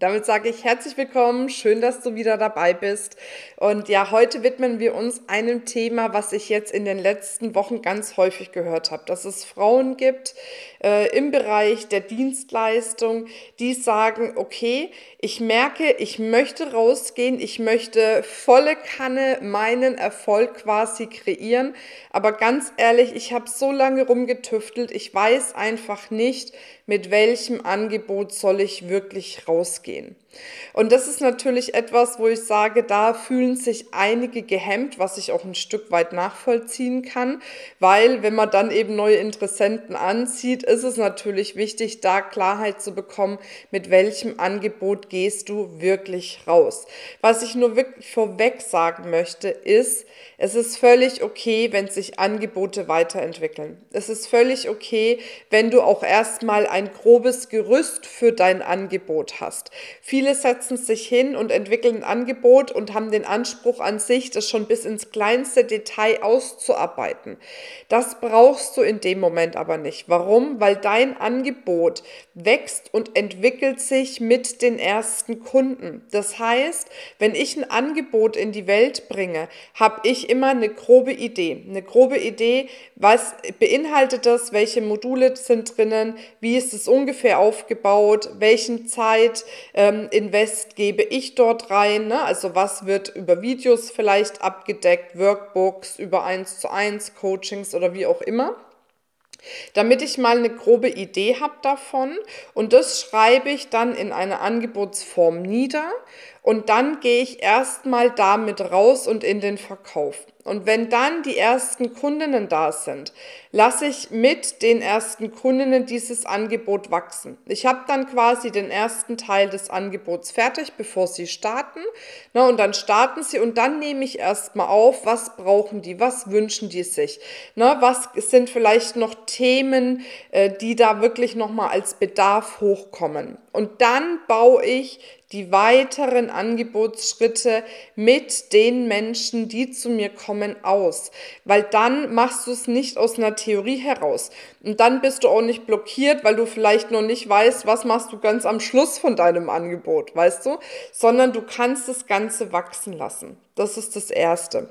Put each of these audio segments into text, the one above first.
Damit sage ich herzlich willkommen, schön, dass du wieder dabei bist. Und ja, heute widmen wir uns einem Thema, was ich jetzt in den letzten Wochen ganz häufig gehört habe, dass es Frauen gibt äh, im Bereich der Dienstleistung, die sagen, okay, ich merke, ich möchte rausgehen, ich möchte volle Kanne meinen Erfolg quasi kreieren, aber ganz ehrlich, ich habe so lange rumgetüftelt, ich weiß einfach nicht, mit welchem Angebot soll ich wirklich rausgehen. gehen. Und das ist natürlich etwas, wo ich sage, da fühlen sich einige gehemmt, was ich auch ein Stück weit nachvollziehen kann, weil wenn man dann eben neue Interessenten anzieht, ist es natürlich wichtig, da Klarheit zu bekommen, mit welchem Angebot gehst du wirklich raus. Was ich nur wirklich vorweg sagen möchte, ist, es ist völlig okay, wenn sich Angebote weiterentwickeln. Es ist völlig okay, wenn du auch erstmal ein grobes Gerüst für dein Angebot hast. Viele Viele setzen sich hin und entwickeln ein Angebot und haben den Anspruch an sich, das schon bis ins kleinste Detail auszuarbeiten. Das brauchst du in dem Moment aber nicht. Warum? Weil dein Angebot wächst und entwickelt sich mit den ersten Kunden. Das heißt, wenn ich ein Angebot in die Welt bringe, habe ich immer eine grobe Idee. Eine grobe Idee, was beinhaltet das, welche Module sind drinnen, wie ist es ungefähr aufgebaut, welchen Zeit, ähm, Invest gebe ich dort rein? Ne? Also was wird über Videos vielleicht abgedeckt, Workbooks, über 1 zu 1 Coachings oder wie auch immer? Damit ich mal eine grobe Idee habe davon und das schreibe ich dann in einer Angebotsform nieder und dann gehe ich erstmal damit raus und in den Verkauf. Und wenn dann die ersten Kundinnen da sind, lasse ich mit den ersten Kundinnen dieses Angebot wachsen. Ich habe dann quasi den ersten Teil des Angebots fertig, bevor sie starten. Na, und dann starten sie und dann nehme ich erstmal auf, was brauchen die, was wünschen die sich. Na, was sind vielleicht noch Themen, äh, die da wirklich nochmal als Bedarf hochkommen. Und dann baue ich die weiteren Angebotsschritte mit den Menschen, die zu mir kommen, aus. Weil dann machst du es nicht aus einer Theorie heraus. Und dann bist du auch nicht blockiert, weil du vielleicht noch nicht weißt, was machst du ganz am Schluss von deinem Angebot, weißt du? Sondern du kannst das Ganze wachsen lassen. Das ist das Erste.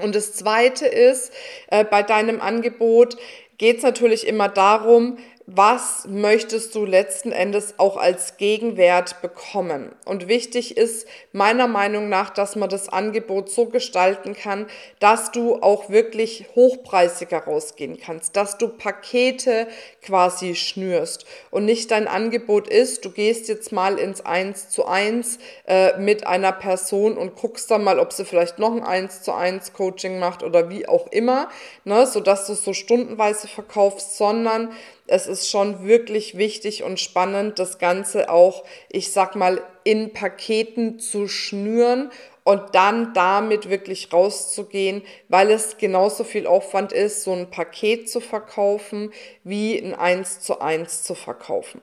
Und das Zweite ist, äh, bei deinem Angebot geht es natürlich immer darum, was möchtest du letzten Endes auch als Gegenwert bekommen. Und wichtig ist meiner Meinung nach, dass man das Angebot so gestalten kann, dass du auch wirklich hochpreisiger rausgehen kannst, dass du Pakete quasi schnürst und nicht dein Angebot ist, du gehst jetzt mal ins Eins zu eins äh, mit einer Person und guckst dann mal, ob sie vielleicht noch ein Eins zu eins Coaching macht oder wie auch immer, ne, sodass du es so stundenweise verkaufst, sondern es ist schon wirklich wichtig und spannend, das Ganze auch, ich sag mal, in Paketen zu schnüren und dann damit wirklich rauszugehen, weil es genauso viel Aufwand ist, so ein Paket zu verkaufen, wie ein 1 zu 1 zu verkaufen.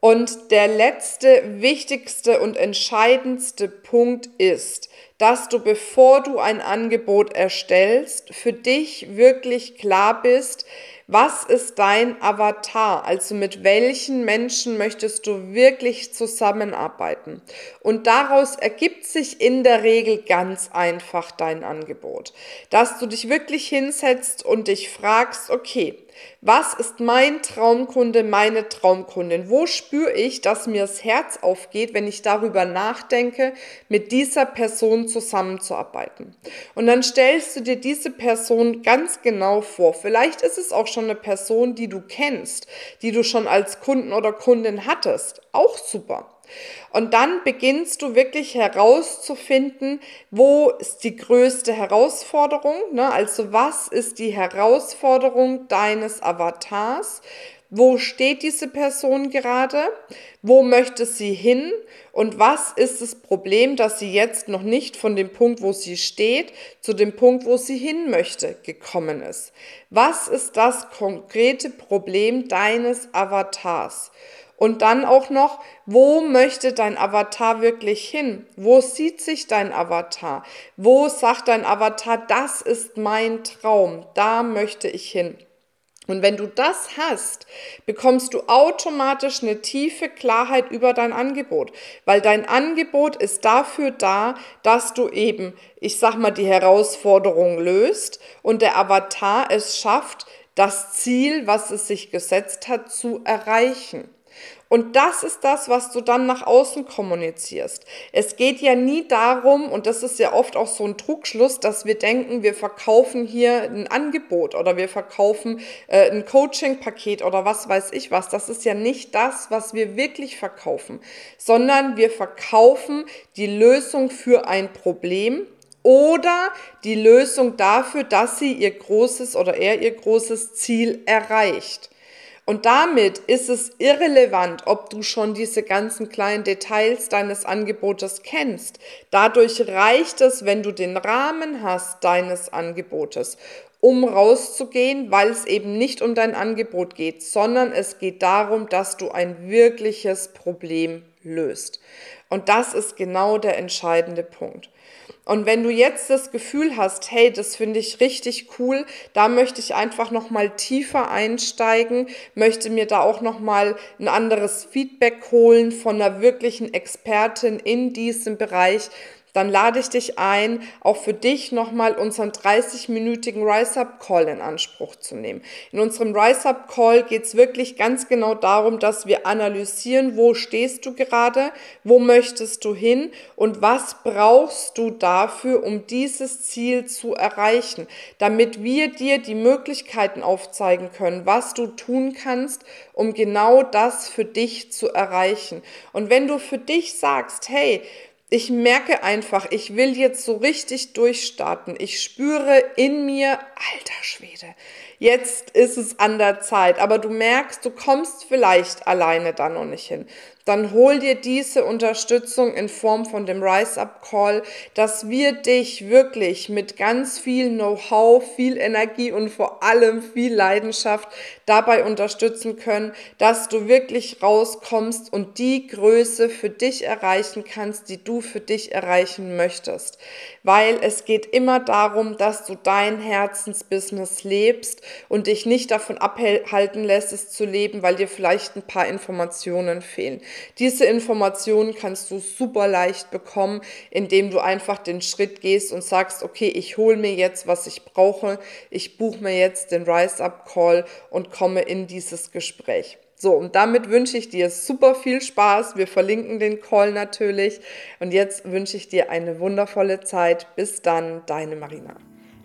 Und der letzte, wichtigste und entscheidendste Punkt ist, dass du, bevor du ein Angebot erstellst, für dich wirklich klar bist, was ist dein Avatar? Also mit welchen Menschen möchtest du wirklich zusammenarbeiten? Und daraus ergibt sich in der Regel ganz einfach dein Angebot. Dass du dich wirklich hinsetzt und dich fragst, okay, was ist mein Traumkunde, meine Traumkundin? Wo spüre ich, dass mir das Herz aufgeht, wenn ich darüber nachdenke, mit dieser Person zusammenzuarbeiten? Und dann stellst du dir diese Person ganz genau vor. Vielleicht ist es auch schon eine Person, die du kennst, die du schon als Kunden oder Kundin hattest. Auch super. Und dann beginnst du wirklich herauszufinden, wo ist die größte Herausforderung, ne? also was ist die Herausforderung deines Avatars, wo steht diese Person gerade, wo möchte sie hin und was ist das Problem, dass sie jetzt noch nicht von dem Punkt, wo sie steht, zu dem Punkt, wo sie hin möchte, gekommen ist. Was ist das konkrete Problem deines Avatars? Und dann auch noch, wo möchte dein Avatar wirklich hin? Wo sieht sich dein Avatar? Wo sagt dein Avatar, das ist mein Traum, da möchte ich hin? Und wenn du das hast, bekommst du automatisch eine tiefe Klarheit über dein Angebot, weil dein Angebot ist dafür da, dass du eben, ich sag mal, die Herausforderung löst und der Avatar es schafft, das Ziel, was es sich gesetzt hat, zu erreichen. Und das ist das, was du dann nach außen kommunizierst. Es geht ja nie darum, und das ist ja oft auch so ein Trugschluss, dass wir denken, wir verkaufen hier ein Angebot oder wir verkaufen äh, ein Coaching-Paket oder was weiß ich was. Das ist ja nicht das, was wir wirklich verkaufen, sondern wir verkaufen die Lösung für ein Problem oder die Lösung dafür, dass sie ihr großes oder er ihr großes Ziel erreicht. Und damit ist es irrelevant, ob du schon diese ganzen kleinen Details deines Angebotes kennst. Dadurch reicht es, wenn du den Rahmen hast deines Angebotes, um rauszugehen, weil es eben nicht um dein Angebot geht, sondern es geht darum, dass du ein wirkliches Problem löst. Und das ist genau der entscheidende Punkt. Und wenn du jetzt das Gefühl hast, hey, das finde ich richtig cool, da möchte ich einfach noch mal tiefer einsteigen, möchte mir da auch noch mal ein anderes Feedback holen von einer wirklichen Expertin in diesem Bereich, dann lade ich dich ein, auch für dich nochmal unseren 30-minütigen Rise-Up-Call in Anspruch zu nehmen. In unserem Rise-Up-Call geht es wirklich ganz genau darum, dass wir analysieren, wo stehst du gerade, wo möchtest du hin und was brauchst du dafür, um dieses Ziel zu erreichen, damit wir dir die Möglichkeiten aufzeigen können, was du tun kannst, um genau das für dich zu erreichen. Und wenn du für dich sagst, hey, ich merke einfach, ich will jetzt so richtig durchstarten. Ich spüre in mir, alter Schwede, jetzt ist es an der Zeit. Aber du merkst, du kommst vielleicht alleine da noch nicht hin dann hol dir diese Unterstützung in Form von dem Rise Up Call, dass wir dich wirklich mit ganz viel Know-how, viel Energie und vor allem viel Leidenschaft dabei unterstützen können, dass du wirklich rauskommst und die Größe für dich erreichen kannst, die du für dich erreichen möchtest. Weil es geht immer darum, dass du dein Herzensbusiness lebst und dich nicht davon abhalten lässt, es zu leben, weil dir vielleicht ein paar Informationen fehlen. Diese Informationen kannst du super leicht bekommen, indem du einfach den Schritt gehst und sagst, okay, ich hole mir jetzt, was ich brauche, ich buche mir jetzt den Rise Up Call und komme in dieses Gespräch. So, und damit wünsche ich dir super viel Spaß. Wir verlinken den Call natürlich. Und jetzt wünsche ich dir eine wundervolle Zeit. Bis dann, deine Marina.